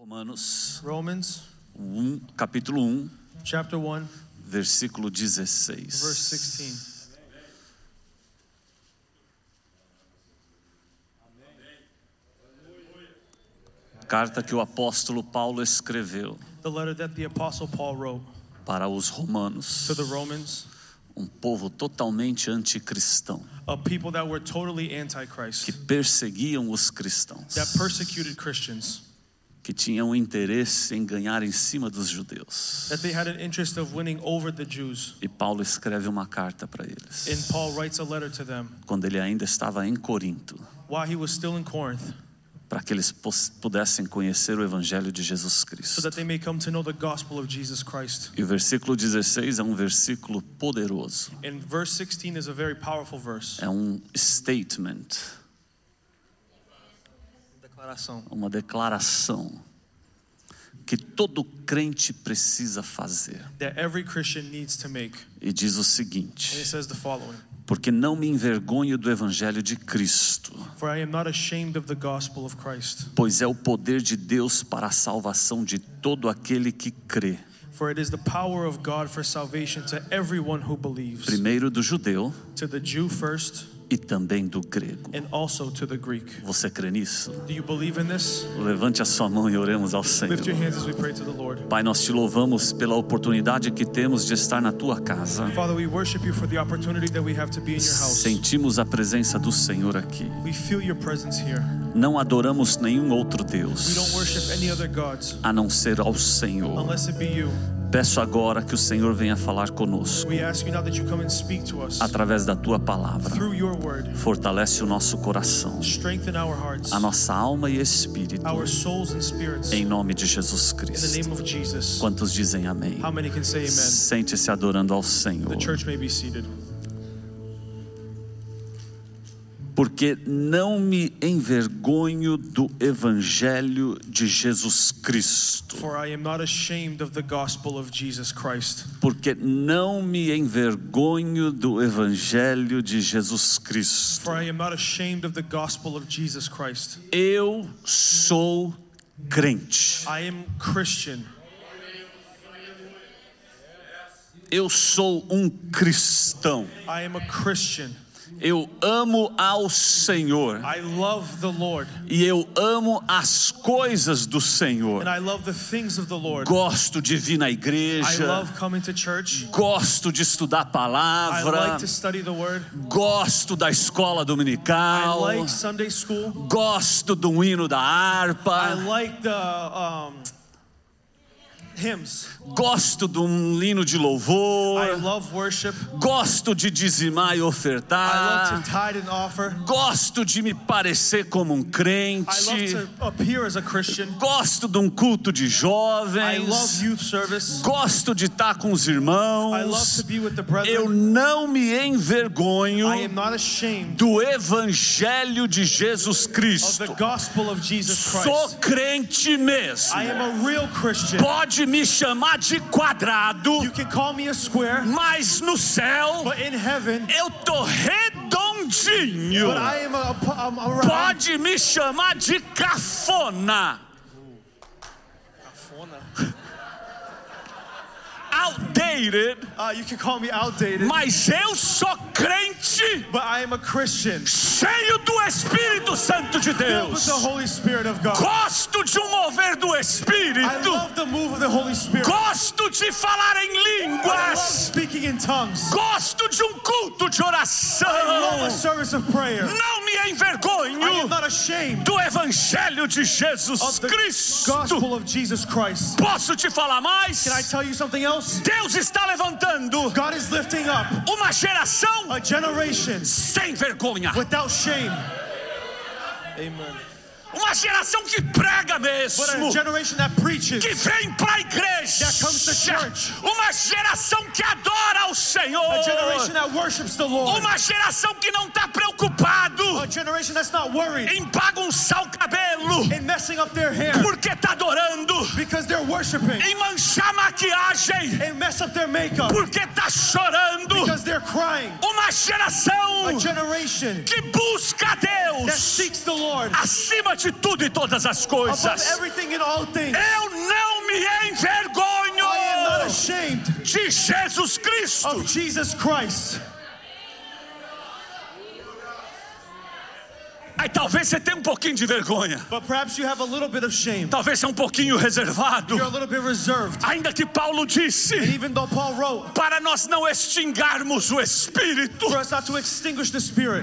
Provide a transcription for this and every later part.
Romanos Romans 1, capítulo 1, chapter 1, versículo 16. verse 16. Carta que o apóstolo Paulo escreveu The letter that the apostle Paul wrote para os romanos, to the Romans, um povo totalmente anticristão, a people that were totally que perseguiam os cristãos, que tinham interesse em ganhar em cima dos judeus. that they had an interest of winning over the Jews. E Paulo escreve uma carta para And eles, Paul writes a letter to them quando ele ainda estava em Corinto, while he was still in Corinth, para que eles pudessem conhecer o evangelho de Jesus so Cristo. that they may come to know the gospel of Jesus Christ. E o versículo 16 é um versículo poderoso. And verse 16 is a very powerful verse. É um statement, uma declaração que todo crente precisa fazer. That every Christian needs to make. E diz o seguinte: Porque não me envergonho do evangelho de Cristo, For I am not ashamed of the gospel of Christ, pois é o poder de Deus para a salvação de todo aquele que crê, primeiro do judeu e também do grego. and also to the Greek. Você crê nisso? Do you believe in this? Levante a sua mão e oremos ao Senhor. Lift your hands as we pray to the Lord. Pai, nós te louvamos pela oportunidade que temos de estar na tua casa. Sentimos a presença do Senhor aqui. Não adoramos nenhum outro Deus a não ser ao Senhor. Peço agora que o Senhor venha falar conosco através da tua palavra. Fortalece o nosso coração, a nossa alma e espírito, em nome de Jesus Cristo. Quantos dizem amém? Sente-se adorando ao Senhor. Porque não me envergonho do evangelho de Jesus Cristo. For I am not ashamed of the gospel of Jesus Christ. Porque não me envergonho do evangelho de Jesus Cristo. For I am not ashamed of the gospel of Jesus Christ. Eu sou crente. I am Christian. Eu sou um cristão. I. Eu amo ao Senhor I love the Lord. e eu amo as coisas do Senhor. And I love the things of the Lord. Gosto de vir na I igreja, love coming to church. gosto de estudar a I palavra, like to study the word. gosto da escola I dominical, like Sunday school. gosto do hino da I harpa, like the um, hymns. gosto de um hino de I louvor, love worship. gosto de dizimar e I love ofertar, to tithe and offer. gosto de me parecer como um I love crente, to appear as a Christian. gosto de um culto de I jovens, love youth service. gosto de estar com os I love irmãos. to be with the Eu brethren. não me envergonho I am not ashamed do evangelho de Jesus of the Cristo. gospel of Jesus Sou Christ. crente mesmo. I am a real Christian. Pode me chamar de quadrado, a square, mas no céu heaven, eu tô redondinho. a, a round. Pode me chamar de cafona, outdated, Uh, you can call me outdated, mas eu sou crente but I am a Christian. cheio do Espírito Santo de Filled with Deus. the Holy Spirit of God. Gosto de um mover do I Espírito. love the move of the Holy Spirit. Gosto de falar em I love línguas. speaking in tongues. Gosto de um culto de I love a oração. service of prayer. Não me I am envergonho not ashamed do Evangelho de Jesus of the Cristo. gospel of Jesus Christ. Posso te falar mais? Can I tell you something else? Deus está levantando God is lifting up uma geração a generation sem vergonha. without shame. Amen. Uma geração que prega mesmo. generation that preaches, Que vem para a igreja. That comes to church. Uma geração que adora ao Senhor. a generation that worships the Lord, Uma geração que não está preocupado a generation that's not worried em bagunçar o cabelo in messing up their hair porque está adorando. because they're worshiping em manchar maquiagem, and mess up their makeup porque está chorando. Because they're crying. Uma geração que busca Deus acima de tudo e todas as coisas. Eu não me envergonho de Jesus Cristo. of Jesus Christ. Aí talvez você tenha um pouquinho de vergonha. But perhaps you have a little bit of shame. Talvez seja um pouquinho reservado. You're a little bit reserved. Ainda que Paulo disse, And even though Paul wrote para nós não extinguirmos o Espírito,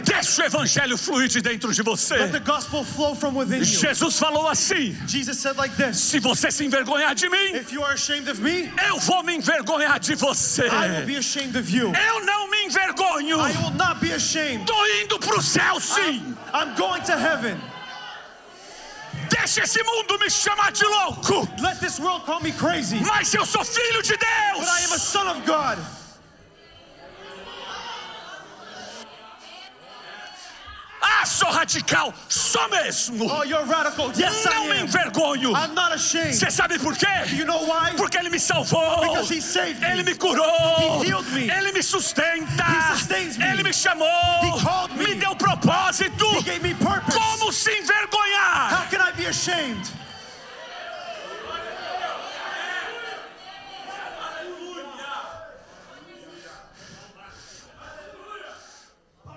deixa o Evangelho fluir de dentro de você. Jesus falou assim: like this se você se envergonhar de mim, me, eu vou me envergonhar de você. I will be ashamed of you. Eu não me envergonho. I will not be ashamed. Tô indo pro céu, sim. I'm going to heaven. Deixa esse mundo me chamar de louco. Let this world call me crazy, Mas eu sou filho de but I am a Deus. son of God. Ah, sou radical. Sou mesmo. Oh, you're radical. Yes, I Não me am. envergonho. I'm not ashamed. Você sabe por quê? You know why? Porque Ele me salvou. Because He saved me. Ele me curou. He healed me. Ele me sustenta. He sustains me. Ele me chamou. He called me. Me deu propósito. He gave me purpose. Como se envergonhar? How can I be ashamed?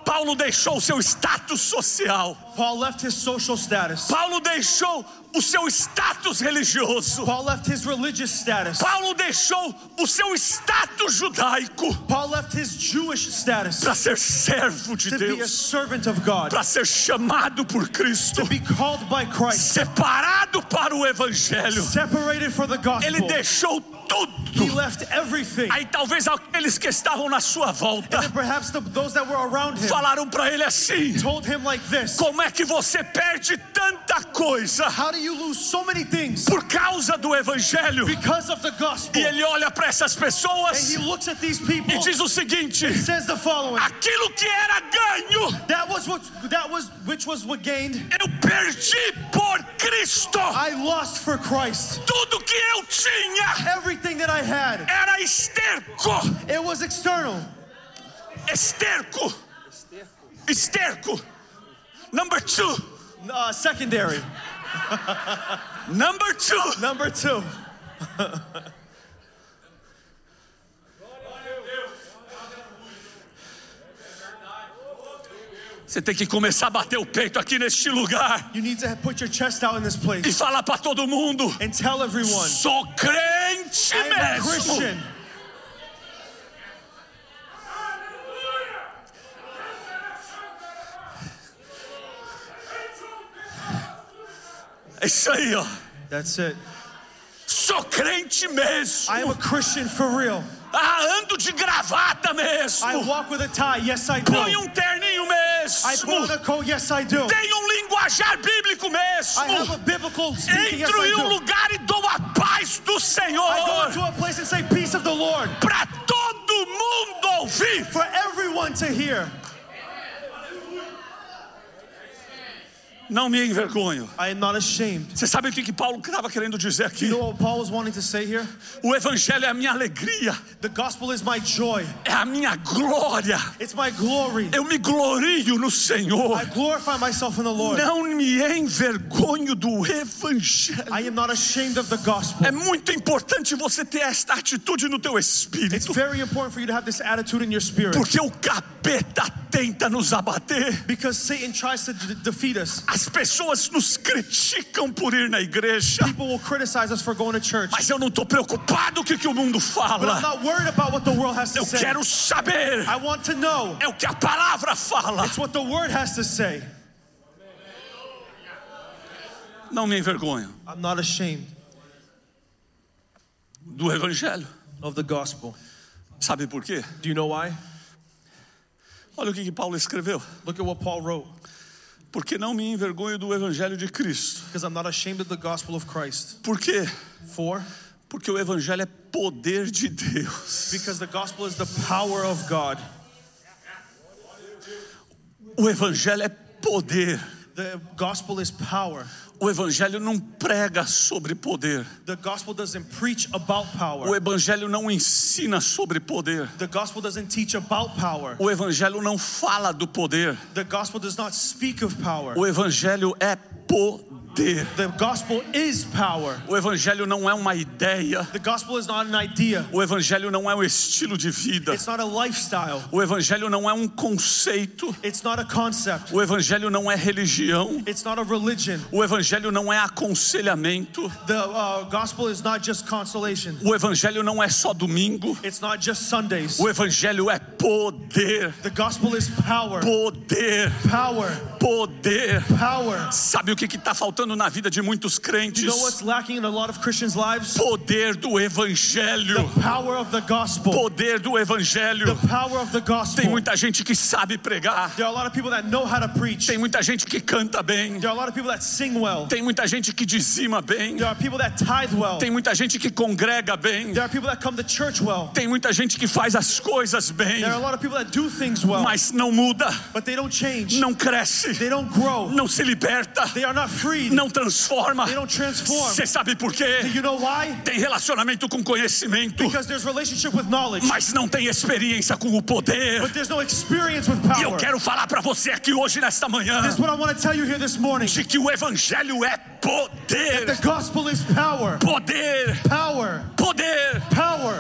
Paulo deixou o seu status social. Paul left his social status. Paulo deixou o seu status religioso. Paul left his religious status. Paulo deixou o seu status judaico Paul left his Jewish status para ser servo de to be a Deus, servant of God, para ser chamado por Cristo, to be called by Christ, separado para o evangelho. separated for the Ele gospel. deixou He tudo. left everything. Aí talvez aqueles que estavam na sua volta And perhaps the, those that were around him falaram para ele assim: told him like this Como é que você perde tanta coisa How do you lose so many things por causa do evangelho? because of the gospel? E ele olha para essas And pessoas he looks at these people e diz o seguinte: says the following aquilo que era ganho, That was what that was which was what gained eu perdi por Cristo. I lost for Christ. Tudo que eu tinha Everything that I had, era esterco, it was external. esterco, esterco. Number two, Uh, secondary. number two. Number two. Você tem que começar a bater o peito aqui neste lugar You need to put your chest out in this e place falar para todo mundo: and tell everyone sou crente mesmo. É isso aí, ó. That's it. Sou crente mesmo. I am a Christian for real. Ah, ando de gravata mesmo. I walk with a tie. Yes, I do. Põe um terninho I mesmo. Yes. Tenho um linguajar bíblico mesmo. Entro em um lugar e dou a paz do Senhor para todo mundo ouvir. for everyone to hear. Não me envergonho. I am not ashamed. Você sabe o que, que Paulo estava querendo dizer aqui? You know what Paul was wanting to say here? O Evangelho é a minha alegria, The gospel is my joy. é a minha glória. It's my glory. Eu me glorio no Senhor. I glorify myself in the Lord. Não me envergonho do Evangelho. I am not ashamed of the gospel. É muito importante você ter esta atitude no teu It's espírito, very important for you to have this attitude in your spirit porque o capeta tenta nos abater. because Satan tries to defeat us. As pessoas nos criticam por ir na igreja, People will criticize us for going to church, mas eu não estou preocupado com o que, o mundo but I'm fala. not worried about what the world has to Eu say. quero saber, I want to know. é o que a palavra fala. It's what the word has to say. Não me envergonho I'm not ashamed do Evangelho. of the gospel. Sabe por quê? Do you know why? Olha o que, que Paulo escreveu. Look at what Paul wrote. Porque não me envergonho do Evangelho de Cristo. Because I'm not ashamed of the gospel of Christ. Por quê? For Porque o Evangelho é poder de Deus. because the gospel is the power of God. O Evangelho é poder. The gospel is power. O evangelho não prega sobre poder. The gospel doesn't preach about O power. evangelho não ensina sobre poder. The gospel doesn't teach about power. O evangelho não fala do poder. The gospel does not speak of power. O evangelho é poder. The gospel is power. O evangelho não é uma ideia. The gospel is not an idea. O evangelho não é um estilo de vida. It's not a lifestyle. O evangelho não é um conceito. It's not a concept. O evangelho não é religião. It's not a religion. O evangelho não é aconselhamento. The uh, gospel is not just consolation. O evangelho não é só domingo. It's not just Sundays. O evangelho é poder. The gospel is power. Poder. Power. Poder. Power. Sabe o que está faltando na vida de muitos You crentes? know Christians' lives? Poder do evangelho. Poder do evangelho. Tem muita gente que sabe pregar. There are a lot of people that know how to preach. Tem muita gente que canta bem. There are a lot of people that sing well. Tem muita gente que dizima bem. Well. Tem muita gente que congrega bem. There are people that come to church well. Tem muita gente que faz as coisas bem. There are a lot of people that do things well, Mas não muda, but they don't change. não cresce, They don't grow. não se liberta, Não transforma. They don't transform. Você sabe por quê? you know why? Tem relacionamento com conhecimento, Because there's relationship with knowledge, mas não tem experiência com o poder. but there's no experience with E eu quero falar para você aqui hoje nesta manhã This is what I want to tell you here this morning. de que o evangelho é The poder. gospel is power. Poder, Power. poder.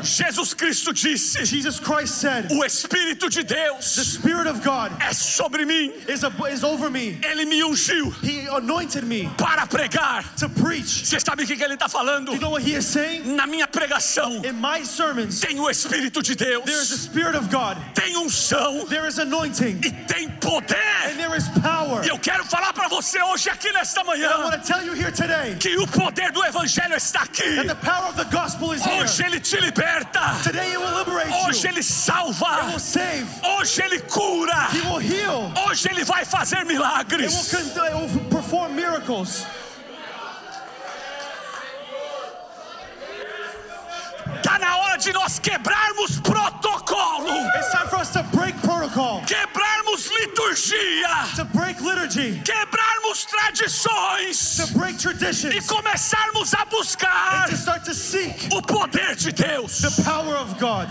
Jesus Cristo disse: Jesus Christ said, O Espírito de The Deus Spirit of God é sobre mim. is, a, is over me. Ele me ungiu He anointed me para pregar. to preach. Você sabe o que ele está falando? You know what he is saying? Na minha pregação In my sermons, tem o Espírito de there is the Deus, Spirit of God, tem unção there is anointing, e tem poder. and there is power. E eu quero falar para você hoje aqui nesta And I manhã want to tell you here today que o poder do Evangelho está aqui. that the power of the gospel is here. Hoje ele te liberta. Today it will liberate Hoje ele salva. Hoje ele cura. He will heal. Hoje ele vai fazer milagres. con- it will perform miracles. Tá na hora de nós quebrarmos protocolo, It's time for us to break protocol, quebrarmos liturgia, to break liturgy, quebrarmos tradições to break e começarmos a buscar to start to seek o poder de Deus. the power of God.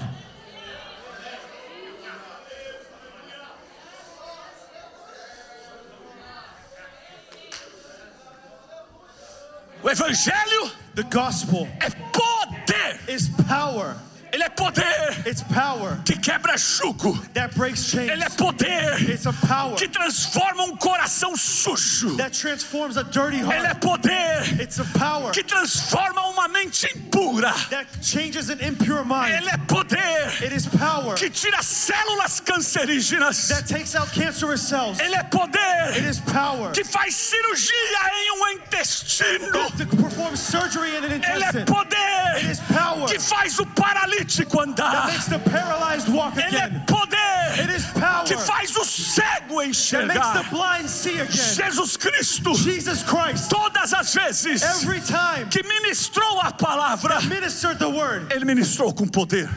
O evangelho The gospel é poder. is power. Ele é poder It's power que quebra jugo. that breaks chains. Ele é poder It's a power que transforma um coração sujo. that transforms a dirty Ele é heart. poder It's a power que transforma uma mente impura. that changes an impure mind. Ele é poder It is power que tira células cancerígenas. that takes out cancerous cells. Ele é It poder is power que faz cirurgia em um intestino. to perform surgery in an Ele é intestine. It poder is power que faz o paralítico that andar. makes the paralyzed walk Ele é poder is power que faz o cego that makes the enxergar. blind see again. Jesus Cristo, Jesus Christ, todas as vezes every time que ministrou a palavra, ministered the word, ele ministrou com poder.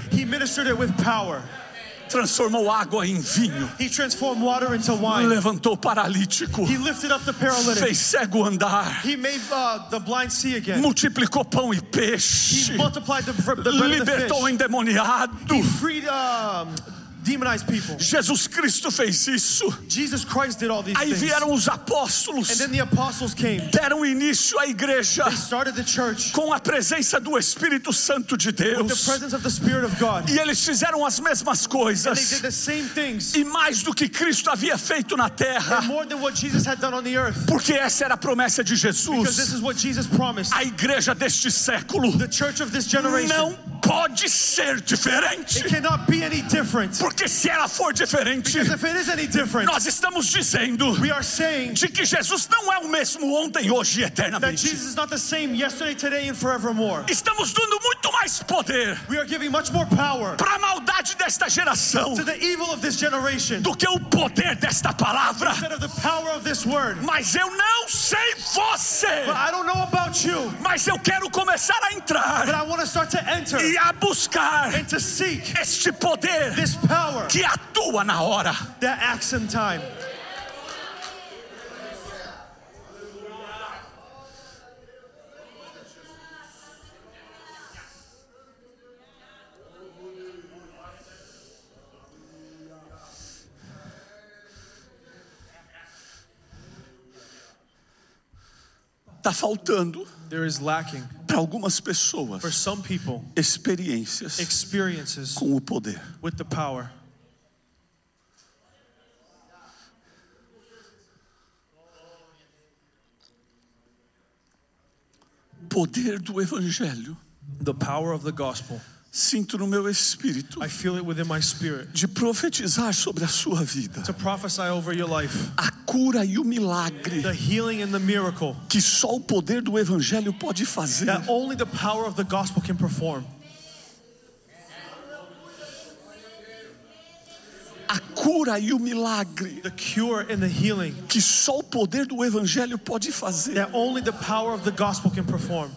Transformou água em vinho, He transformed water into wine. levantou paralítico, He lifted up the paralytic. fez cego andar, He made uh, the blind see again. multiplicou pão e peixe, multiplied the, the libertou o endemoniado. Freed um, demonized people. Jesus Cristo fez isso. Jesus Christ did all these Aí things. vieram os And apóstolos, then the apostles came. deram início à igreja They started the church com a presença do Espírito Santo de with the Deus. presence of the Spirit of God. E eles fizeram as mesmas And they did coisas. the same things E mais do que Cristo havia feito na terra. and more than what Jesus had done on the earth. Porque essa era a promessa de Because this Jesus. is what Jesus promised. A igreja deste século The church of this generation. não pode ser It diferente. cannot be any different. Porque se ela for diferente, nós estamos dizendo de que Jesus não é o mesmo ontem, hoje e that eternamente. Jesus is not the same yesterday, today, and forevermore. Estamos dando muito mais poder We are giving much more power para a maldade desta geração to the evil of this generation do que o poder desta palavra. instead of the power of this word. Mas eu não sei você, But I don't know about you, mas eu quero começar a but entrar I want to start to enter e a buscar and to seek este poder this power power que atua na hora. That acts in time. Tá faltando There is lacking para algumas for some people experiências experiences com o poder. with the power. Poder do Evangelho. The power of the gospel. Sinto no meu espírito I feel it within my spirit de profetizar sobre a sua vida to prophesy over your life a cura e o milagre the healing and the miracle que só o poder do Evangelho pode fazer. that only the power of the gospel can perform. A cura e o milagre The cure and the healing que só o poder do Evangelho pode fazer. that only the power of the gospel can perform.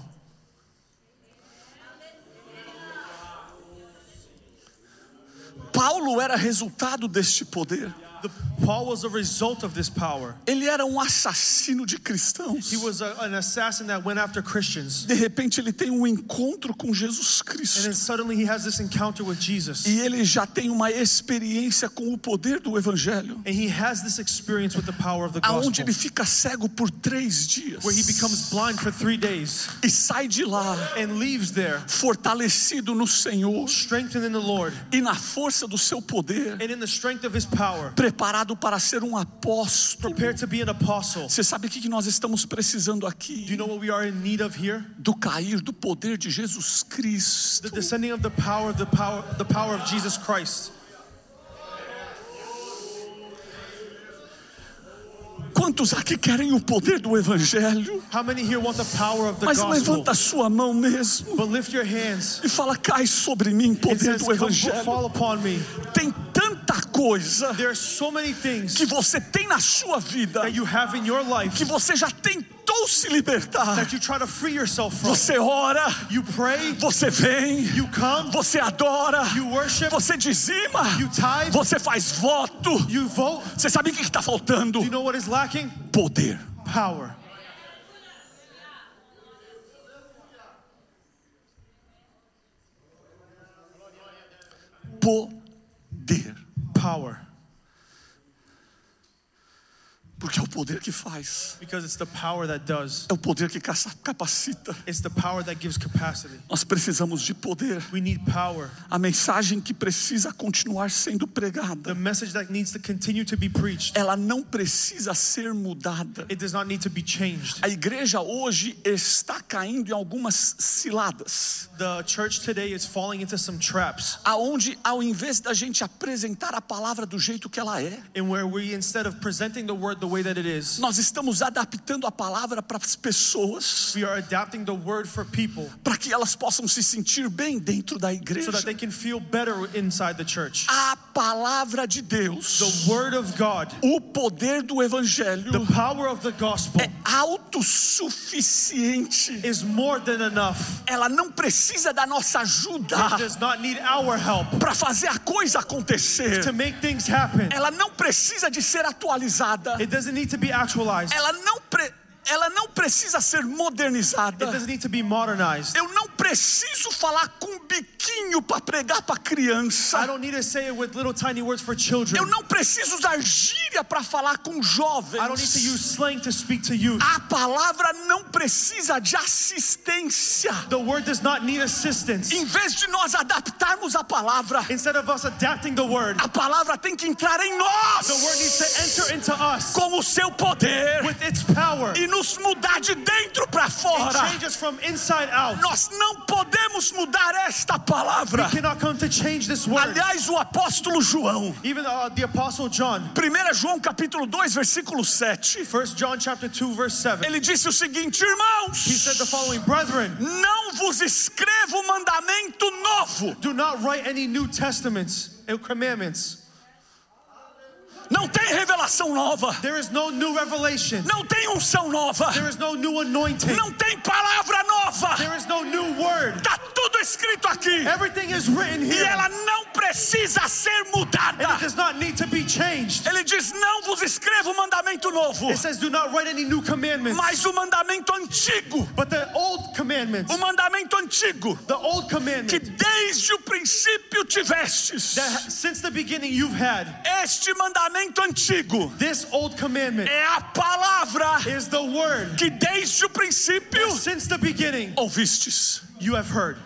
Paulo era resultado deste poder. Paul was a result of this power. Ele era um assassino de cristãos. He was a, an assassin that went after Christians. De repente ele tem um encontro com Jesus And then Cristo. suddenly he has this encounter with Jesus. E ele já tem uma experiência com o poder do Evangelho. And he has this experience with the power of the Aonde gospel. ele fica cego por três dias. Where he becomes blind for three days E sai de lá and leaves there, fortalecido no Senhor strengthened in the Lord e na força do seu poder, and in the strength of his power, preparado para ser um apóstolo. prepared to be an apostle. Você sabe o que nós estamos precisando Do you aqui? know what we are in need of here? Do cair do poder de Jesus The Cristo. descending of the power, the power, the power of Jesus Christ. Quantos aqui querem o poder do Evangelho? How many here want the power of the Mas levanta a sua mão mesmo But lift your hands. e fala: cai sobre mim, poder says, do Evangelho. fall upon me. Tem tanta coisa There are so many things que você tem na sua vida that you have in your life que você já tentou se libertar. Você ora, pray, você vem, come, você adora, worship, você dizima, tithe, você faz voto. Você sabe o que está faltando? Do you know? Poder. Power. Poder. Power. Porque é o poder que faz, Because it's the power that does. é o poder que capacita. It's the power that gives capacity. Nós precisamos de poder. We need power. A mensagem que precisa continuar sendo The pregada, message that needs to continue to be preached. ela não precisa ser mudada. It does not need to be changed. A igreja hoje está caindo em algumas ciladas, The church today is falling into some traps aonde ao invés da gente apresentar a palavra do jeito que ela é, in where we, instead of presenting the word the way that it is, nós estamos adaptando a palavra para as pessoas, we are adapting the word for people para que elas possam se sentir bem dentro da so igreja. that they can feel better inside the church. A palavra de Deus, The word of God, o poder do evangelho the power of the gospel é autossuficiente. is more than enough. Ela não precisa da nossa ajuda It does not need our help para fazer a coisa acontecer. to make things happen. Ela não precisa de ser atualizada. It doesn't need to be actualized. Ela não, pre- ela não precisa ser modernizada. doesn't need to be modernized. Eu não preciso falar com biquinho para pregar para I criança. don't need to say it with little tiny words for Eu children. não preciso usar gíria para falar com I don't need to jovens. use slang to speak to. A palavra não precisa de assistência. The word does not need assistance. Em vez de nós adaptarmos a palavra, Instead of us adapting the word, a palavra tem que entrar em the word needs to nós enter into us com o seu poder with its power. e nos mudar de dentro para fora. Nós não podemos mudar esta palavra. Aliás, o apóstolo João, Even uh, the apostle John, 1 João capítulo 2, versículo 7, 1 John chapter 2 verse 7, ele disse o seguinte: he Irmãos, said the following, Brethren, não vos escrevo mandamento novo. do not write any New Testaments and commandments. Não tem revelação nova. There is no new revelation. Não tem unção nova. There is no new anointing. Não tem palavra nova. There is no new word. Está tudo escrito aqui. Everything is written E here. ela não precisa ser mudada. it does not need to be changed. Ele diz: Não vos escrevo um mandamento novo, It says, do not write any new commandments. mas o mandamento antigo. But the old commandments, O mandamento antigo the old que desde o princípio tivestes. that since the beginning you've had, Este mandamento antigo this old commandment é a palavra is the word que desde o princípio since the beginning ouvistes. you have heard.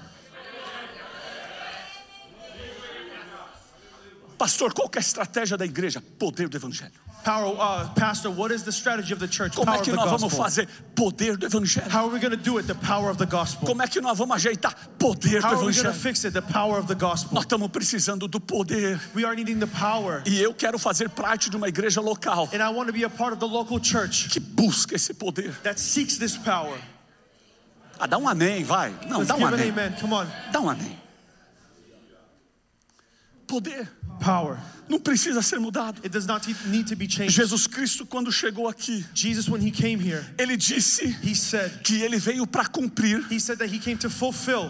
Pastor, qual que é a estratégia da igreja? Poder do evangelho. Power, uh, Pastor, what is the strategy of the church? Como Power é que nós vamos fazer? Poder do evangelho. How are we going to do it? The power of the gospel. Como é que nós vamos ajeitar? Poder do How are we going to evangelho. fix it? The power of the gospel. Nós estamos precisando do poder. We are needing the power. E eu quero fazer parte de uma igreja local And I want to be a part of the local church que busca esse poder. that seeks this power. Ah, dá um amém, vai. Não, Let's dá um amém. amen. Come on. Dá um amém. Poder Power. Não precisa ser mudado. It does not need to be changed. Jesus Cristo, quando chegou aqui, Jesus, when he came here, ele disse said, que ele veio para cumprir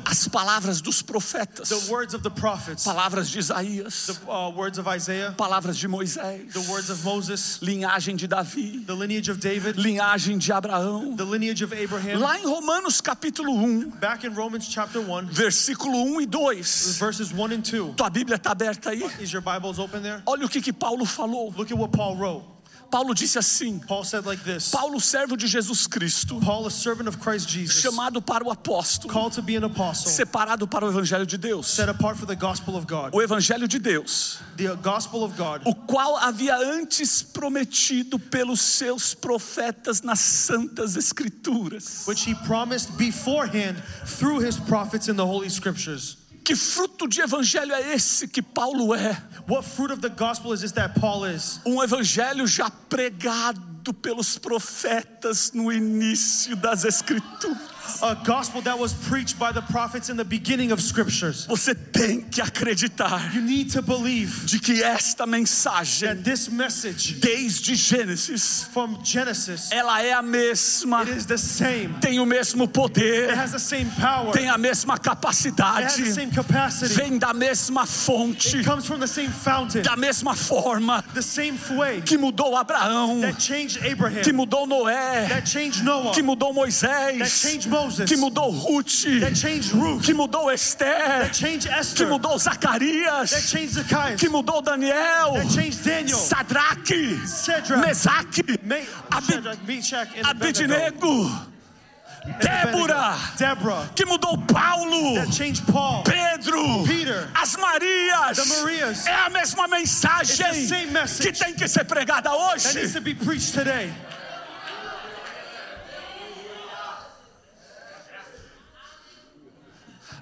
as palavras dos profetas, the words of the prophets, palavras de Isaías, the uh, words of Isaiah, palavras de Moisés, the words of Moses, linhagem de Davi, the lineage of David, linhagem de Abraão. the lineage of Abraham. Lá em Romanos capítulo 1, Back in Romans chapter 1, versículo 1 e 2. verses 1 and 2. Tua Bíblia está aberta aí? Is your Bibles open there? Olha o que, que Paulo falou. Look at what Paul wrote. Paulo disse assim: Paul said like this Paulo, servo de Jesus Cristo, Paul, a servant of Christ Jesus, chamado para o apóstolo, called to be an apostle, separado para o evangelho de Deus. set apart for the gospel of God. O evangelho de Deus, The gospel of God, o qual havia antes prometido pelos seus profetas nas santas escrituras. which he promised beforehand through his prophets in the Holy Scriptures. Que fruto de evangelho é esse que Paulo é? What fruit of the gospel is this that Paul is? Um evangelho já pregado pelos profetas no início das escrituras. A gospel that was preached by the prophets in the beginning of Scriptures. Você tem que acreditar You need to believe de que esta mensagem, that this message desde Gênesis, from Genesis, ela é a mesma, it is the same. tem o mesmo It poder, has the same power. tem It a mesma has the capacidade, same capacity. vem da mesma fonte, It comes from the same fountain, da mesma forma the same way que mudou Abraão, that changed Abraham, que mudou Noé, that changed Noah, que mudou that Moisés, changed Moses, que mudou Ruth, Ruth, que mudou Esther, changed que Esther, mudou Zacarias, que mudou Daniel, Daniel, Sadraque, Mesaque, Me- Abi- Shadrach, Meshach, and Abednego, Abednego, Débora, Deborah, que mudou Paulo, Paul, Pedro, Peter, as Marias. Marias. É a mesma mensagem que tem que ser pregada hoje. to be preached today.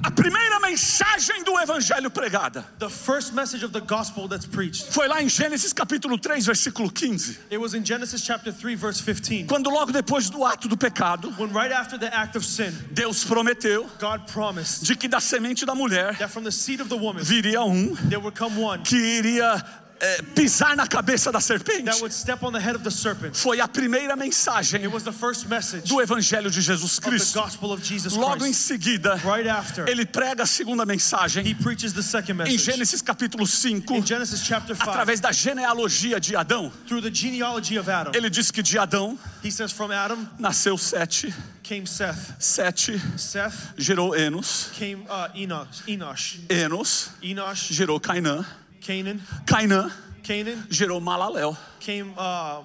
A primeira mensagem do evangelho pregada The first message of the gospel that's preached. foi lá em Gênesis capítulo 3, versículo 15, It was in Genesis chapter 3 verse 15. quando logo depois do ato do pecado, When right after the act of sin, Deus prometeu God promised de que da semente da mulher that from the seed of the woman viria um there would come one que iria eh, pisar na cabeça da serpente. that would step on the head of the serpent. Foi a primeira mensagem It was the first message do evangelho de Jesus Cristo. gospel of Jesus Logo em seguida, Right after, ele prega a segunda mensagem he preaches the second em. Gênesis capítulo 5, In Genesis chapter 5, através da genealogia de Adão. through the genealogy of Adam, Ele diz que de Adão he says from Adam nasceu Sete, came Seth. Sete Seth gerou Enos, came uh, Enosh, Enos Enosh, gerou Cainã, Canaan, Cainã Canaan. Gerou Malaléu, came uh,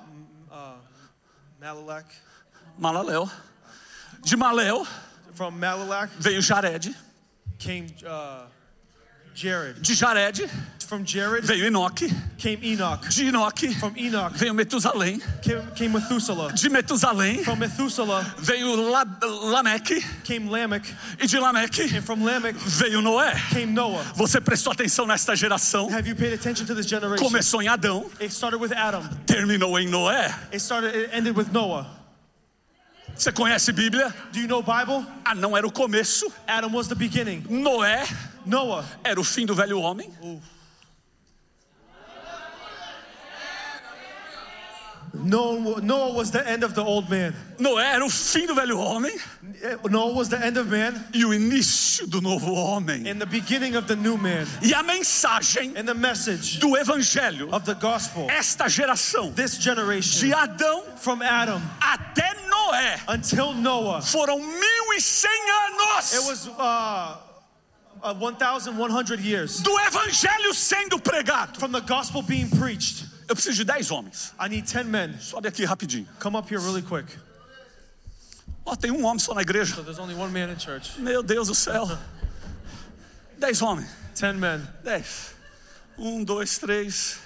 uh, Malalak. Malaléu. De Maléu From Malalak veio Jared, came uh, Jared. de Jared From Jared veio Enoque, came Enoch. de Enoque From Enoch veio Metusalém, came, came Methuselah. de Metusalém From Methuselah veio La, Lameque came Lamech. e de Lameque And from Lamech veio Noé. came Noah. Você prestou atenção nesta geração? Have you paid attention to this generation? Começou em Adão, It started with Adam. terminou em Noé. It started. It ended with Noah. Você conhece Bíblia? Do you know Bible? Ah, não era o começo. Adam was the beginning. Noé Noah era o fim do velho homem. Noah was the end of the old man. Noé era o fim do velho homem Noah was the end of man e o início do novo homem. and the beginning of the new man. E a mensagem And the message do evangelho, of the gospel, esta geração this generation, de Adão from Adam até Noé, until Noah, foram mil e cem anos it was uh, uh, 1,100 years do evangelho sendo pregado. from the gospel being preached. Eu preciso de dez homens. I need 10 men. Sobe aqui rapidinho. Come up here really quick. Ó, tem um homem só na igreja. So there's only one man in church. Meu Deus do céu. Dez homens. 10 men. Dez. Um, dois, três,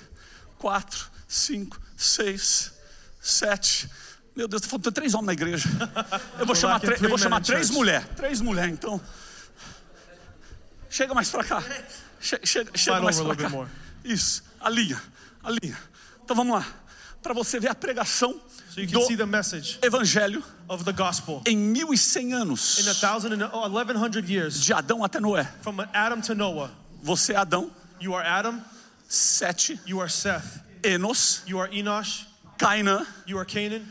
quatro, cinco, seis, sete. Meu Deus, faltando três homens na igreja. Eu vou chamar, eu vou chamar três mulheres. Três mulheres, então. Chega mais pra cá. Che- chega chega mais pra cá. Isso, a linha, a linha. Então vamos lá. Para você ver a pregação So do evangelho of the gospel. em 1100 anos. In a thousand and oh, 1100 years, De Adão até Noé. from Adam to Noah, Você é Adão, you are Adam, Sete, you are Seth, Enos, you are Enosh, Cainã, you are Canaan,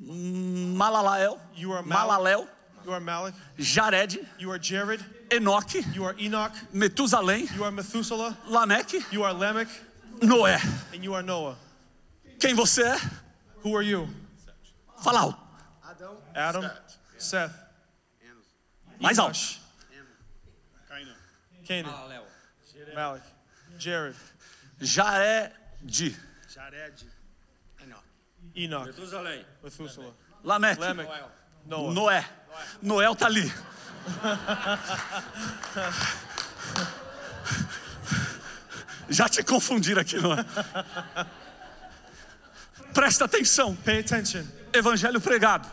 Malalael, You are Mal- Malalel, you are Malach, Jared, you are Jared, Enoque, you are Enoch, Metusalém, you are Methuselah, Lameque, you are Lamech, Noé. and you are Noah. Quem você é? Who are you? Fala alto. Adam, Seth, Mais alto. Canaan, Malach, Jared, Jared, Jared, Enoch, Methuselah, Lamech, Noah. Noé. Noel tá ali. Já te confundiram aqui, Noé. Presta atenção. Pay attention. Evangelho pregado.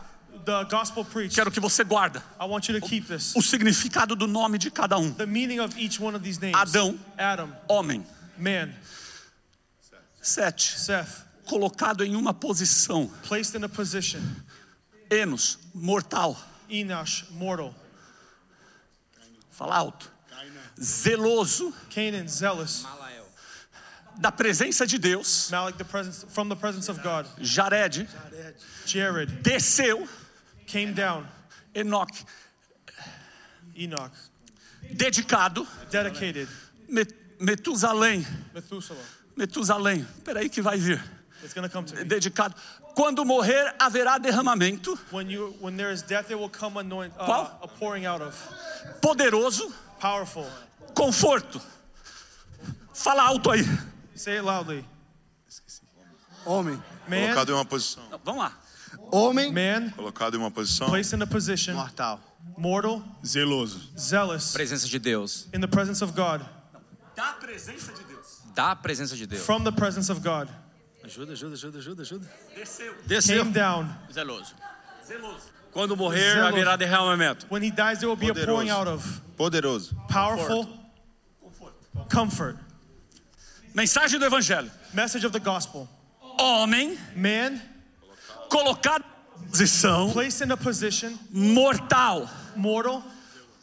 The gospel preached. Quero que você guarda I want you to keep this. o significado do nome de cada um. The meaning of each one of these names. Adão. Adam, Homem. man, Sete. Seth, Colocado em uma posição. placed in a position. Enos. Mortal. Enosh, mortal. Fala alto. Zeloso Canaan, zealous. Da presença de Deus. Malach, the presence from the presence of God. Jared. Jared Desceu. came down. Enoque. Enoch, Dedicado. dedicated. Met- Metusalém. Metusalém. Peraí que vai vir. It's gonna come to me. Dedicado. Quando morrer, haverá derramamento. When you when there is death, there will come anoint, uh, Qual? a pouring out of Poderoso. powerful. Conforto. Fala alto aí. Say it loudly. Homem. Man, Colocado em uma posição. Vamos lá. Homem man, Colocado em uma posição. placed in a position, mortal. mortal, Zeloso. zealous, presença de Deus, in the presence of God, Da presença de Deus. da presença de Deus. from the presence of God. Ajuda, ajuda, ajuda, ajuda, ajuda. Desceu. Desceu. Came down. Zeloso. Zeloso. Quando morrer, Zeloso. haverá derramamento. When he dies, there will be a Poderoso. pouring out of Poderoso. powerful comfort. Mensagem do Evangelho. Message of the gospel. Homem Man, colocado em posição placed in a position, mortal. mortal,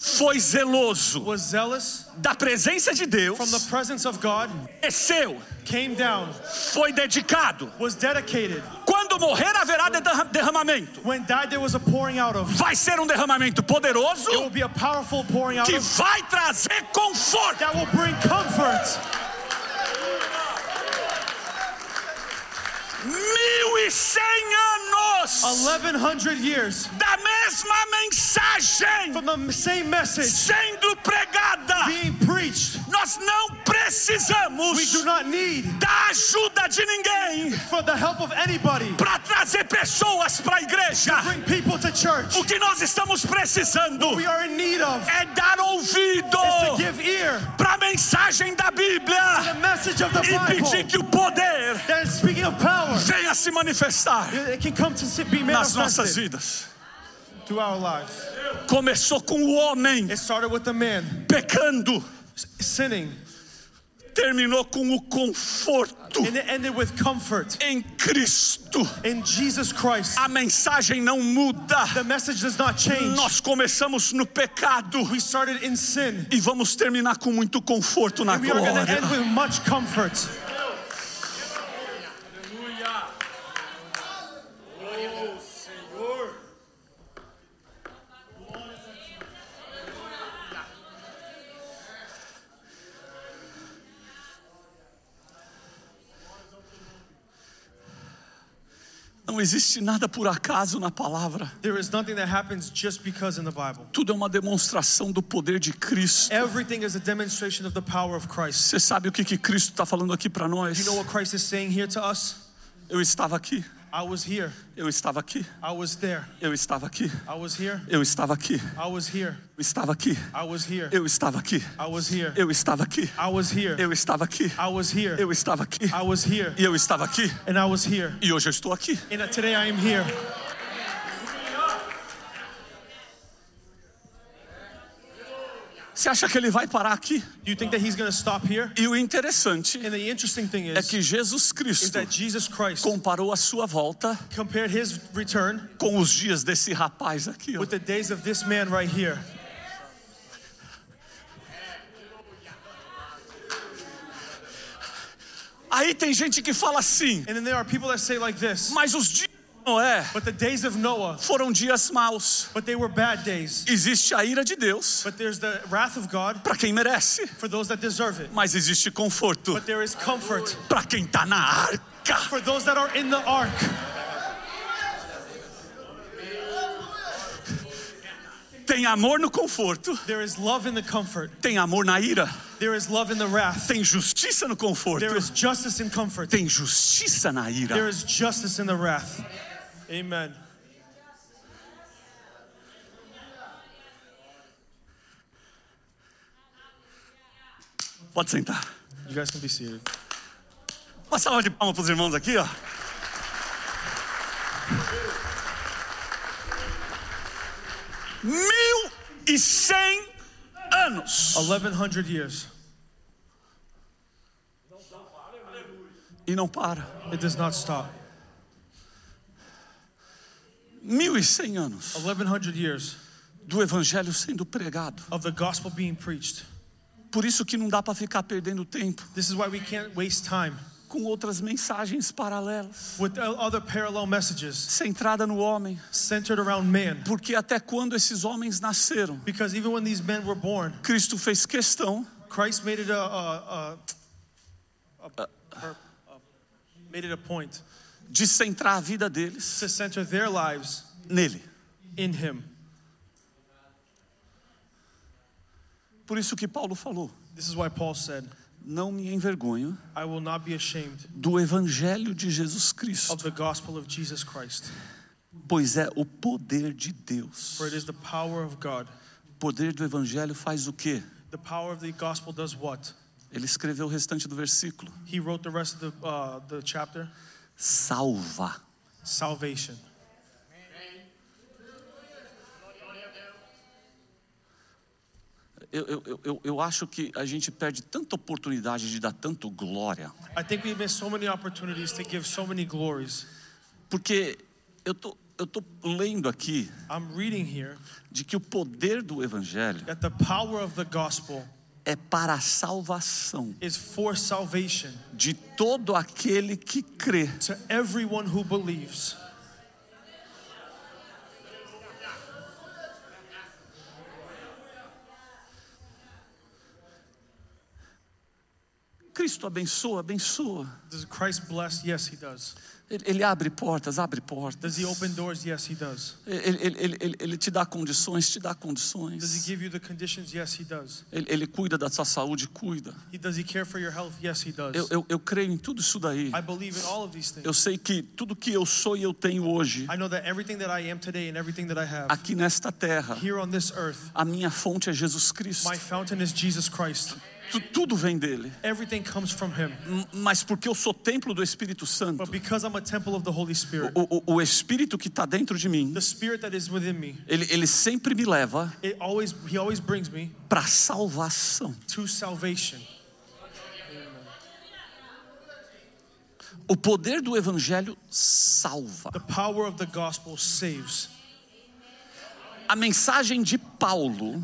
Foi zeloso was zealous da presença de Deus. from the presence of God, Desceu. came down, Foi dedicado. was dedicated. Quando morrer, haverá derra- derramamento. When died, there was a pouring out of. Vai ser um derramamento It will poderoso be a powerful pouring out que of vai trazer conforto. that will bring comfort. Yeah! 1100 anos. years. Da mesma mensagem. From the same message. Sendo pregada. Being preached. Nós não precisamos. We do not need. Da ajuda de ninguém. For the help of anybody. Para trazer pessoas para a igreja. To bring people to church. O que nós estamos precisando. What we are in need of. É dar ouvido. Para a mensagem da Bíblia. The message of the Bible. E pedir que o poder. Speaking of power. Venha se manifestar It can come to sit- be nas nossas vidas. to our lives. Começou com o homem It started with the man pecando, sinning, terminou com o conforto and it ended with comfort em Cristo. in Jesus Christ. A mensagem não muda. The message does not change. Nós começamos no pecado We started in sin, e vamos terminar com muito conforto na glória. with much comfort. Não existe nada por acaso na palavra. There is nothing that happens just because in the Bible. Tudo é uma demonstração do poder de Cristo. Everything is a demonstration of the power of Christ. Você sabe o que, que Cristo está falando aqui para nós? You know what Christ is saying here to us? Eu estava aqui, I was here. eu estava aqui, I was there. eu estava aqui, I was here. eu estava aqui, I was here. eu estava aqui, I was here. eu estava aqui, I was here. eu estava aqui, I was here. eu estava aqui, I was here. eu estava aqui, I was here. e eu estava aqui, And I was here. e hoje eu estou aqui. And today I am here. Você acha que ele vai parar aqui? Do you think that he's going to stop here? E o interessante And the interesting thing é is, que Jesus is Cristo that Jesus Christ comparou a sua volta compared his return com os dias desse rapaz aqui. ó. with the days of this man right here. Aí tem gente que fala assim, And then there are people that say like this, mas os dias Noé but the days of Noah, foram dias maus. but they were bad days. Existe a ira de Deus But there's the wrath of God para quem merece, for those that deserve it. mas existe conforto But there is comfort para quem está na arca. for those that are in the ark. Tem amor no conforto, There is love in the comfort. tem amor na ira, There is love in the wrath. tem justiça no conforto, There is justice in comfort. tem justiça na There ira. is justice in the wrath. Amen. Pode sentar. You guys can be seated. Uma salva de palmas para os irmãos aqui, ó. Mil e cem anos. 1100 years. E não para. It does not stop. Mil e cem anos 1100 years do evangelho sendo pregado. of the gospel being preached. Por isso que não dá para ficar perdendo tempo This is why we can't waste time com outras mensagens paralelas, with o- other parallel messages centrada no homem. centered around man. Porque até quando esses homens nasceram, Because even when these men were born, Cristo fez questão Christ made it a, a, a, a, a- made it a point de centrar a vida deles to center their lives nele. in Him. Por isso que Paulo falou: This is why Paul said, não me envergonho "I will not be ashamed do evangelho de Jesus of Cristo, the gospel of Jesus Christ, pois é o poder de Deus. for it is the power of God." O poder do evangelho faz o quê? The power of the gospel does what? Ele escreveu o restante do versículo: He wrote the rest of the uh, the chapter. Salva. Salvation. Eu, eu, eu- eu, acho que a gente perde tanta oportunidade de dar tanto glória, I think we miss so many opportunities to give so many glories. porque eu tô, eu tô lendo aqui I'm reading here de que o poder do evangelho é para a salvação de todo aquele que crê. to everyone who believes. Cristo abençoa, abençoa. Does Christ bless? Yes, he does. Ele, abre portas, abre portas. Does he open doors? Yes, he does. Ele, ele, ele, ele, te dá condições, te dá Does he condições. give you the conditions? Yes, he does. Ele, ele cuida da sua saúde, cuida. He does he care for your health? Yes, he does. Eu, eu, eu creio em tudo isso daí. I believe in all of these things. Eu sei que tudo que eu sou e eu tenho hoje, I know that everything that I am today and everything that I have aqui nesta terra, here on this earth, a minha fonte é Jesus Cristo. my fountain is Jesus Christ. Tu- Tudo vem dele. Everything comes from him. M- Mas porque eu sou templo do Espírito Santo, But because I'm a temple of the Holy Spirit, o, o, o Espírito que está dentro de mim, the spirit that is within me, ele, ele sempre me leva it always he always brings me para salvação. to salvation. O poder do Evangelho salva. The power of the gospel saves. A mensagem de Paulo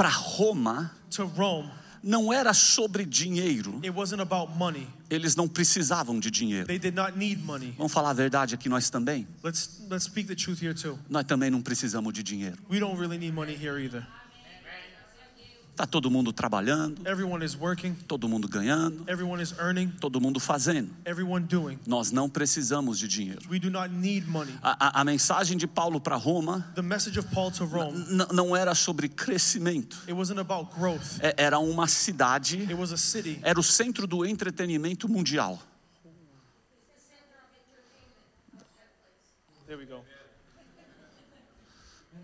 Para Roma Rome, não era sobre dinheiro. it wasn't about money. Eles não precisavam de dinheiro. They did not need money. Vamos falar a verdade aqui, nós também? Let's let's speak the truth here too. Nós também não precisamos de dinheiro. We don't really need money here either. Tá todo mundo trabalhando, Everyone is working. todo mundo ganhando, Everyone is earning. todo mundo fazendo. Everyone doing. Nós não precisamos de dinheiro. We do not need money. A, a- a mensagem de Paulo para Roma The message of Paul to Rome, n- não era sobre crescimento. it wasn't about growth. É- Era uma cidade, It was a city. era o centro do entretenimento mundial. There we go.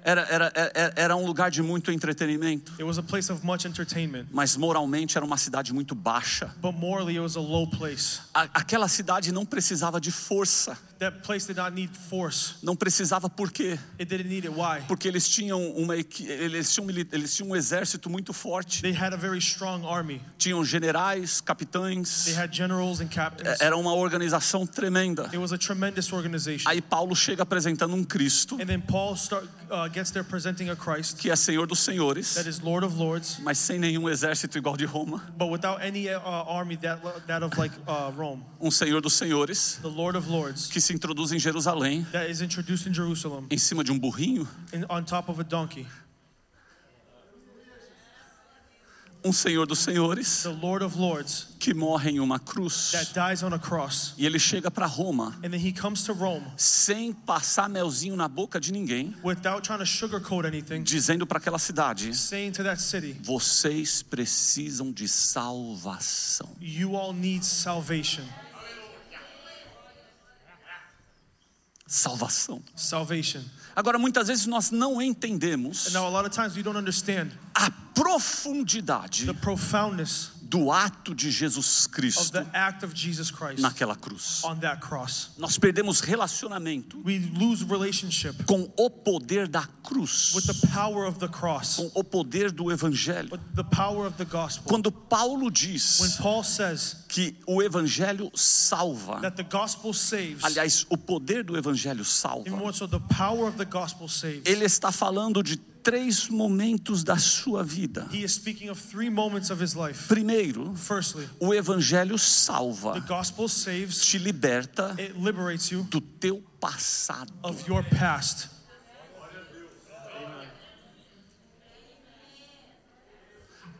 Era, era, era, era um lugar de muito entretenimento, It was a place of much entertainment, mas moralmente era uma cidade muito baixa. but morally it was a low place. A- aquela cidade não precisava de força. That place did not need force. Não precisava por quê? It didn't need it. Why? Porque eles tinham, uma, eles, tinham, eles tinham um exército muito forte. They had a very strong army. Tinham generais, capitães. They had generals and captains. Era uma organização tremenda. It was a tremendous organization. Aí Paulo chega apresentando um Cristo And then Paul start, uh, gets there presenting a Christ que é Senhor dos Senhores, that is Lord of Lords, mas sem nenhum exército igual de Roma. but without any uh, army that that of like uh, Rome. Um Senhor dos Senhores The Lord of Lords que se introduz em Jerusalém that is introduced in Jerusalem em cima de um burrinho. in, on top of a donkey. Um Senhor dos Senhores The Lord of Lords que morre em uma cruz. that dies on a cross. E ele chega para Roma And then he comes to Rome sem passar melzinho na boca de ninguém, without trying to sugarcoat anything, dizendo para aquela cidade: saying to that city, vocês precisam de salvação. You all need salvation. Salvação. Salvation. Agora, muitas vezes nós não entendemos now, a lot of times we don't understand a profundidade do ato de Jesus of Cristo the act of Jesus Christ naquela cruz. on that cross. Nós perdemos relacionamento We lose relationship com o poder da cruz, with the power of the cross, com o poder do evangelho. with the power of the gospel. Quando Paulo When diz Paul says que o evangelho salva, that the gospel saves, aliás, o poder do evangelho salva, more so, the power of the gospel saves. ele está falando de três momentos da sua vida. He is speaking of three moments of his life. Primeiro, Firstly, o evangelho the salva, gospel saves, te liberta it liberates you do teu passado. of your past.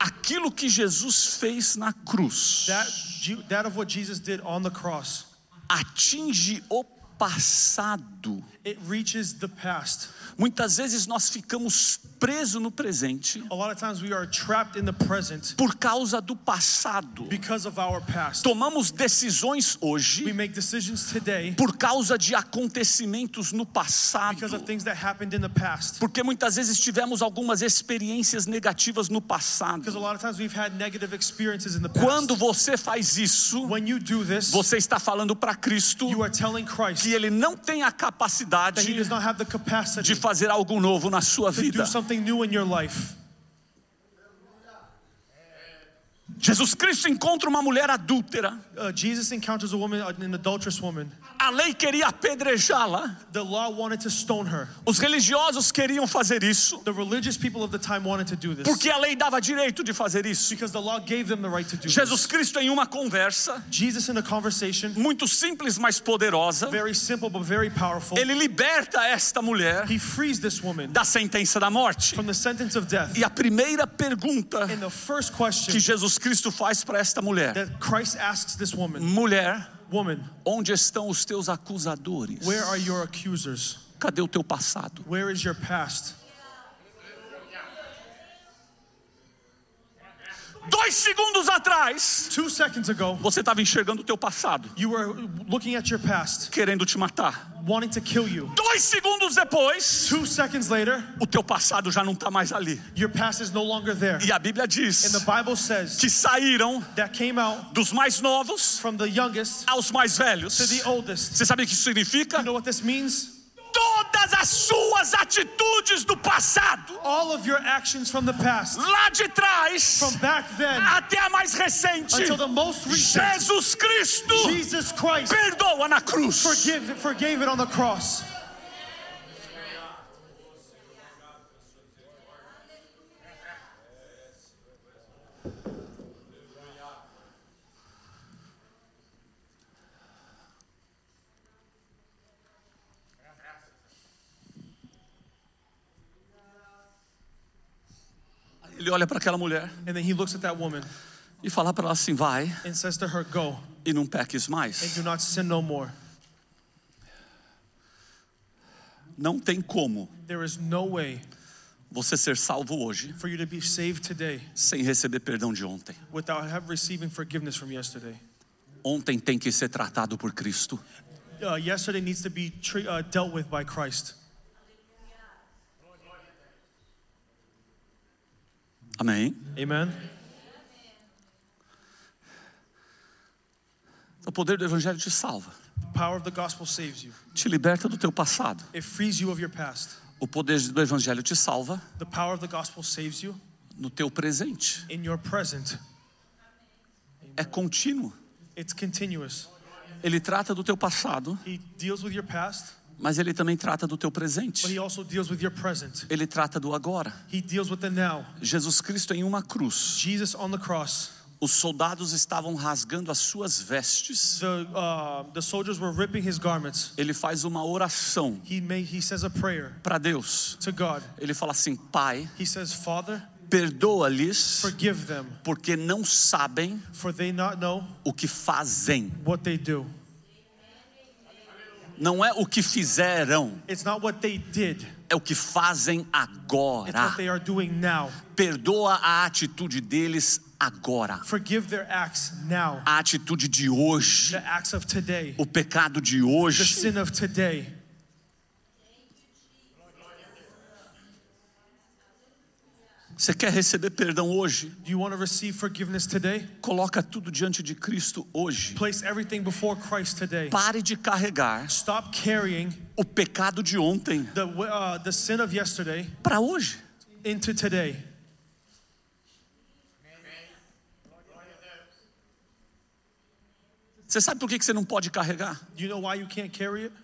Aquilo que Jesus fez na cruz That, that of what Jesus did on the cross, atinge o passado. it reaches the past. Muitas vezes nós ficamos presos no presente A lot of times we are trapped in the present por causa do passado. because of our past. Tomamos decisões We hoje make decisions today por causa de acontecimentos no because passado. of things that happened in the past. Porque muitas vezes tivemos algumas experiências negativas no passado. a lot of times we've had negative experiences in the Quando past. você faz isso, this, você está falando para Cristo que ele não tem a capacidade He de fazer algo novo na sua vida. do something new in your life. Jesus Cristo encontra uma mulher adúltera. Uh, Jesus encounters a woman, an adulterous woman. A lei queria apedrejá-la. The law wanted to stone her. Os religiosos queriam fazer isso. The religious people of the time wanted to do this Porque a lei dava direito de fazer isso. because the law gave them the right to do Jesus. Cristo, em uma conversa Jesus, in a conversation, muito simples, mas poderosa, very simple but very powerful, ele liberta esta mulher he frees this woman da sentença da morte. from the sentence of death. E a primeira pergunta And the first que question Jesus Cristo faz para esta mulher: that Christ asks this woman, Mulher, woman, onde estão os teus acusadores? where are your accusers? Cadê o teu passado? Where is your past? Dois segundos atrás, Two seconds ago, você estava enxergando o teu passado, you were looking at your past, querendo te matar. wanting to kill you. Dois segundos depois, Two seconds later, o teu passado já não está mais ali. your past is no longer there. E a Bíblia And diz the Bible says que saíram that came out dos mais novos from the youngest aos mais velhos. to the oldest. Você sabe o que isso significa? You know what this means? Todas as suas atitudes do passado, All of your actions from the past, lá de trás from back then. até a mais recente, until the most recent, Jesus Cristo Jesus Christ. perdoa na cruz. forgive, forgave it on the cross. Ele olha para aquela mulher And then he looks at that woman e fala para ela assim: vai and says to her, Go e não peques and mais. do not sin no more. Não tem como você ser salvo hoje for you to be saved today sem receber perdão de ontem. without have receiving forgiveness from yesterday. Ontem tem que ser tratado por Cristo. Uh, yesterday needs to be uh, dealt with by Christ. Amém? Amen. O poder do Evangelho te salva, The power of the gospel saves you. te liberta do teu passado. It frees you of your past. O poder do Evangelho te salva The power of the gospel saves you no teu presente. in your present. É contínuo. It's continuous. Ele trata do teu passado, He deals with your past, mas ele também trata do teu but presente. he also deals with your present. Ele trata do agora. He deals with the now. Jesus Cristo em uma cruz. Jesus on the cross. Os soldados estavam rasgando as suas vestes. The uh, the soldiers were ripping his garments. Ele faz uma oração He made he says a prayer para Deus. to God. Ele fala assim: Pai, He says, Father, perdoa-lhes, porque não sabem for they not know o que fazem. what they do. Não é o que fizeram, It's not what they did. é o que fazem It's agora. what they are doing now. Perdoa a atitude deles agora. Forgive their acts now. A atitude de hoje, The acts of today. o pecado de hoje. sin of today. Você quer receber perdão hoje? Do you want to receive forgiveness today? Coloca tudo diante de Cristo hoje. Place everything before Christ today. Pare de carregar Stop carrying o pecado de ontem the uh, the sin of yesterday para hoje. into today. Você sabe por que você não pode carregar? Do you know why you can't carry it?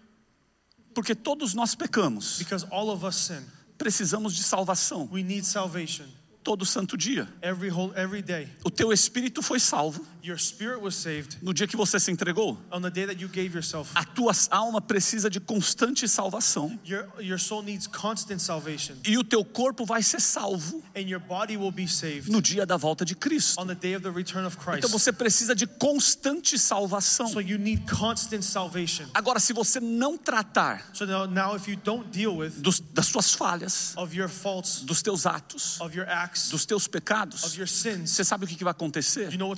Porque todos nós pecamos. Because all of us sin. Precisamos de salvação We need salvation todo santo dia. every whole every day. O teu espírito foi salvo Your spirit was saved no dia que você se entregou. on the day that you gave yourself. A tua alma precisa de constante salvação Your your soul needs constant salvation, e o teu corpo vai ser salvo and your body will be saved no dia da volta de Cristo. on the day of the return of Então Christ. você precisa de constante salvação. So you need constant salvation. Agora, se você não tratar So now, now if you don't deal with dos, das suas falhas, faults, dos teus atos, acts, dos teus of pecados, your sins, você sabe o que que vai acontecer? you know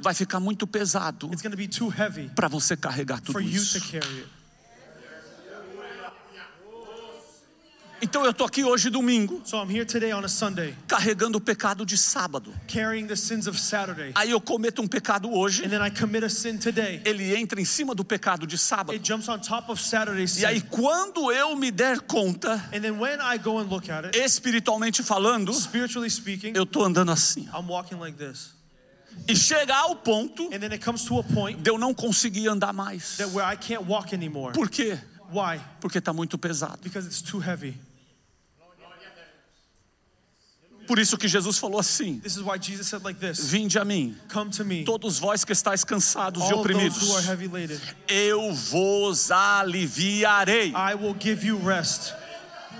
Vai ficar muito pesado para você carregar tudo isso. Então eu tô aqui hoje domingo, So I'm here today on a Sunday, carregando o pecado de sábado. carrying the sins of Saturday, Aí eu cometo um pecado hoje, and then I commit a sin today. ele entra em cima do pecado de sábado. E aí quando eu me der conta, And then when I go and look at it, espiritualmente falando, speaking, eu tô andando assim. I'm walking like this. E chega ao ponto And then it comes to a point de eu não conseguir andar mais. that where I can't walk anymore. Por quê? Why? Porque está muito pesado. Because it's too heavy. Por isso que Jesus falou assim: This is why Jesus said like this Vinde a mim, Come to me, todos vós que estáis cansados e all of those who oprimidos, eu vos aliviarei. I will give you rest.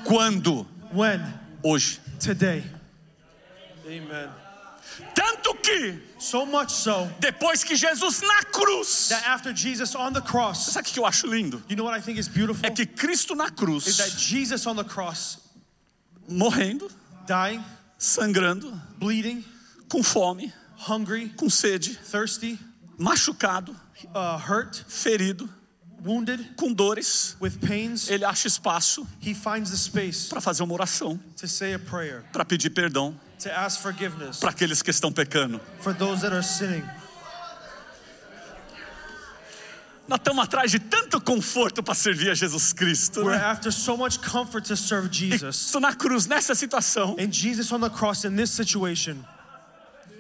Quando? When? Hoje. Today. Amen. Tanto que, So much so depois que Jesus na cruz, that after Jesus on the cross, sabe o que eu acho lindo? you know what I think is beautiful? É que Cristo na Is that cruz, Jesus on the cross, morrendo, dying, sangrando, bleeding, com fome, hungry, com sede, thirsty, machucado, uh, hurt, ferido, wounded, com dores, with pains, ele acha espaço he finds the space para fazer uma oração, to say a prayer, para pedir perdão to ask forgiveness para aqueles que estão pecando. for those that are sinning. Nós estamos atrás de tanto conforto para servir a Jesus Cristo. We're Né? after so much comfort to serve Jesus. Isso na cruz, nessa situação And Jesus on the cross in this situation,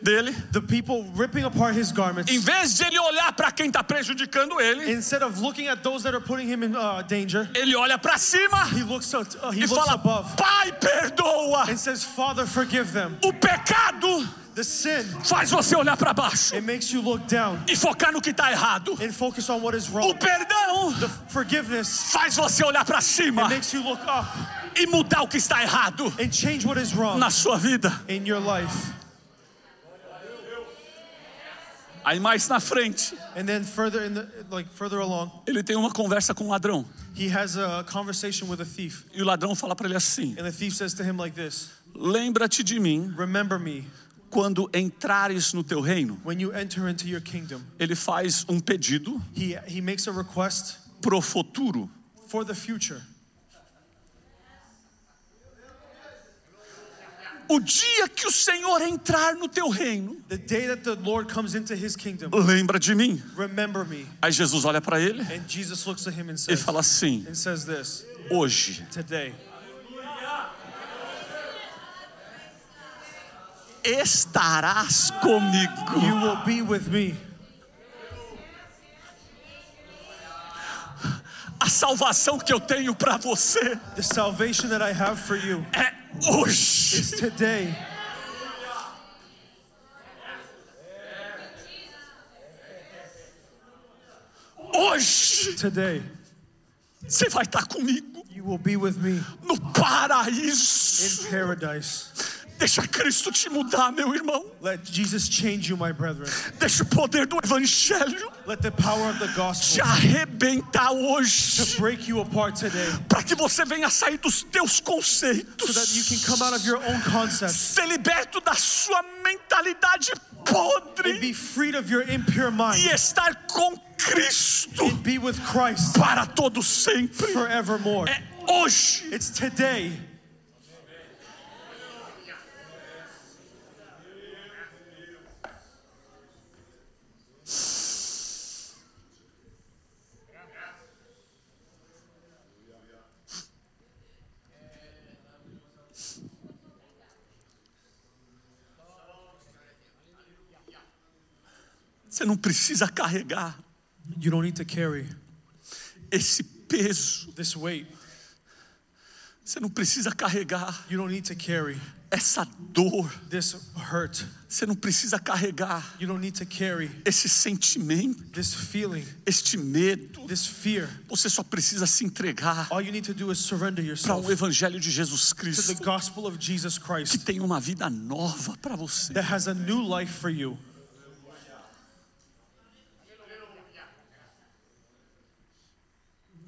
dele, the people ripping apart his garments, em vez de ele olhar para quem está prejudicando ele, instead of looking at those that are putting him in uh, danger, ele olha para cima he looks uh, he e looks fala: above Pai, perdoa. and says, "Father, forgive them." O pecado The sin faz você olhar para baixo it makes you look down e focar no que está errado. and focus on what is O wrong. perdão The forgiveness faz você olhar para it cima makes you look up e mudar o que está errado and change what is wrong na sua vida. in your life. Aí mais na frente, And then further in the like further along, ele tem uma conversa com um ladrão. he has a conversation with a thief. E o ladrão fala para ele assim: And the thief says to him like this, Lembra-te de mim "Remember me quando entrares no teu reino. when you enter into your kingdom." Ele faz um pedido He he makes a request pro futuro. for the future. O dia que o Senhor entrar no teu reino, The day that the Lord comes into his kingdom, lembra de mim. Aí Jesus olha para ele And Jesus looks at him and e says fala assim: says this, Hoje "Today estarás comigo. you will be with me." A salvação que eu tenho para você The salvation that I have for you é Oh, hoje. is today. Oh, hoje Today, você vai estar comigo you will be with me no paraíso. in paradise. Deixa Cristo te mudar, meu irmão. Let Jesus change you, my brethren. Deixa o poder do Evangelho Let the power of the te gospel arrebentar to hoje. break you apart today Para que você venha sair dos teus so conceitos. that you can come out of your own concepts Ser liberto da sua mentalidade podre. and be freed of your impure mind E estar com Cristo and be with Christ para todo sempre. forevermore. É hoje. It's today. Você não precisa carregar You don't need to carry esse peso. this weight. Você não precisa carregar You don't need to carry essa dor. this hurt. Você não precisa carregar You don't need to carry esse sentimento, this feeling, este medo. this fear. Você só precisa se entregar All you need to do is surrender para yourself o Evangelho de Jesus to the Cristo, gospel of Jesus que Christ tem uma vida nova para você. that has a new life for you.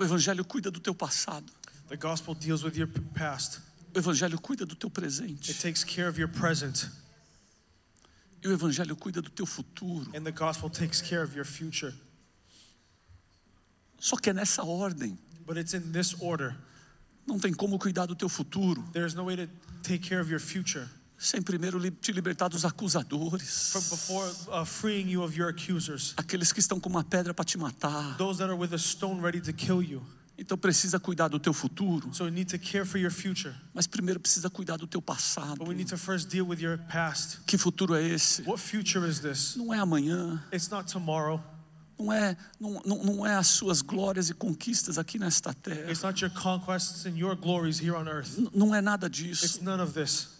O Evangelho cuida do teu passado. The gospel deals with your past. O Evangelho cuida do teu It presente. takes care of your present, E o Evangelho cuida do teu futuro. and the gospel takes care of your future. Só que é nessa ordem. But it's in this order. Não tem como cuidar do teu futuro There's no way to take care of your future sem primeiro te libertar dos acusadores. before uh, freeing you of your accusers, Aqueles que estão com uma pedra para te matar. those that are with a stone ready to kill you. Então precisa cuidar do teu futuro, So we need to care for your future, mas primeiro precisa cuidar do teu passado. but we need to first deal with your past. Que futuro é esse? What future is this? Não é amanhã, It's not tomorrow. Não é, não, não, é as suas glórias e conquistas aqui nesta terra. It's not your conquests and your glories here on earth. N- Não é nada It's disso.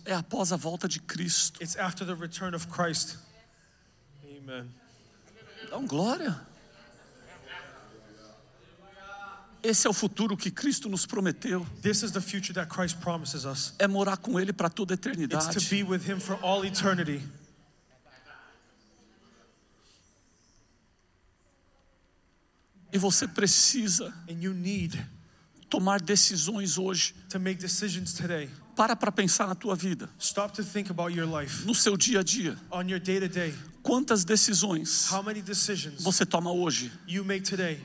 É após a volta de Cristo. It's after the return of Christ. Amen. Dá um glória. Esse é o futuro que Cristo nos prometeu. This is the future that Christ promises us. É morar com Ele para toda a It's to eternidade. be with Him for all eternity. E você precisa tomar decisões hoje. Para para pensar na tua vida, no seu dia a dia. Quantas decisões você toma hoje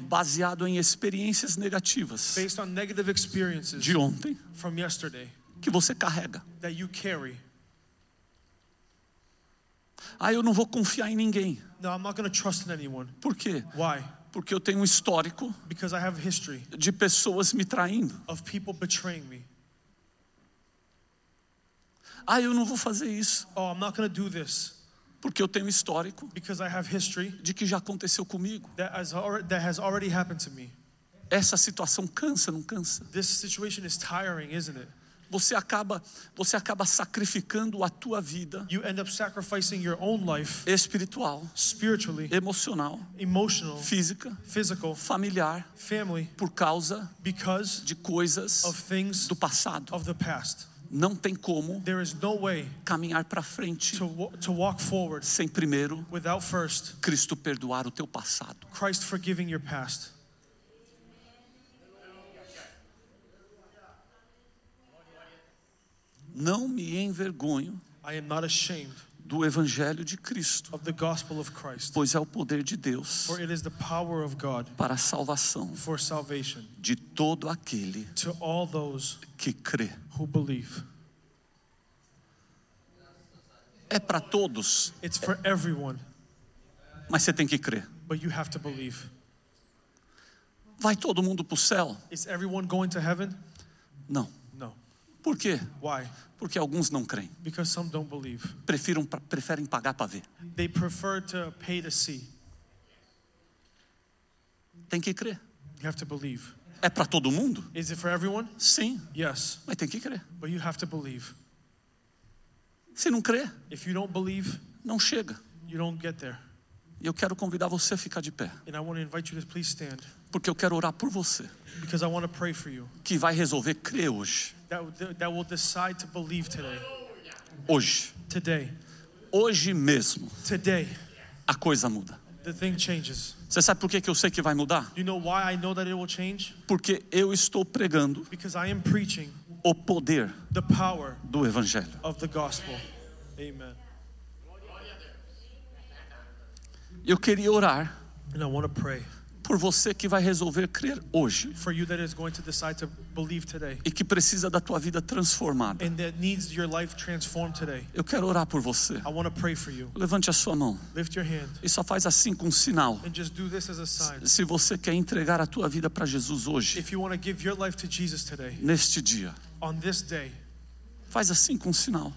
baseado em experiências negativas de ontem que você carrega? Ah, eu não vou confiar em ninguém. No. Por quê? Why? Porque eu tenho um histórico de pessoas me traindo. of people betraying me. Ah, eu não vou fazer isso, Oh, I'm not do this porque eu tenho um histórico because I have history de que já aconteceu comigo. that has, that has already happened to me. Essa situação cansa, não cansa? This situation is tiring, isn't it? Você acaba, você acaba sacrificando a tua vida you end up sacrificing your own life espiritual, spiritually, emocional, emotional, física, physical, familiar family por causa because de coisas of things do passado. of the past. Não tem como There is no way caminhar para frente to, to walk forward sem primeiro without first Cristo perdoar o teu passado. Christ forgiving your past. Não me envergonho I am not ashamed do evangelho de Cristo, of the gospel of Christ, pois é o poder de Deus for it is the power of God para a salvação for salvation de todo aquele to all those que crê. who believe. É para todos, It's for everyone, mas você tem que crer. but you have to believe. Vai todo mundo para o céu? Is everyone going to heaven? Não. Por quê? Why? Porque alguns não creem. Because some don't believe. Prefiram, preferem pagar para ver. They prefer to pay to see. Tem que crer. You have to believe. É para todo mundo? Is it for everyone? Sim, Yes, mas tem que crer. but you have to believe. Se não crer, If you don't believe, não chega. you don't get there. E eu quero convidar você a ficar de pé, And I want to invite you to please stand porque eu quero orar por você, because I want to pray for you. que vai resolver crer hoje. That, that will decide to believe today. Hoje. Today. Hoje mesmo Today. a coisa muda. The thing changes. Você sabe por que que eu sei que vai mudar? You know why I know that it will change? Porque eu estou pregando Because I am preaching o poder the power do Evangelho. of the gospel. Amen. Eu queria orar And I want to pray por você que vai resolver crer hoje for you that is going to decide to believe today e que precisa da tua vida transformada. and that needs your life transformed today. Eu quero orar por você. I want to pray for you. Levante a sua mão Lift your hand e só faz assim com um sinal. and just do this as a sign. Se você quer entregar a tua vida para Jesus hoje, If you want to give your life to Jesus today, neste dia, on this day, faz assim com um sinal.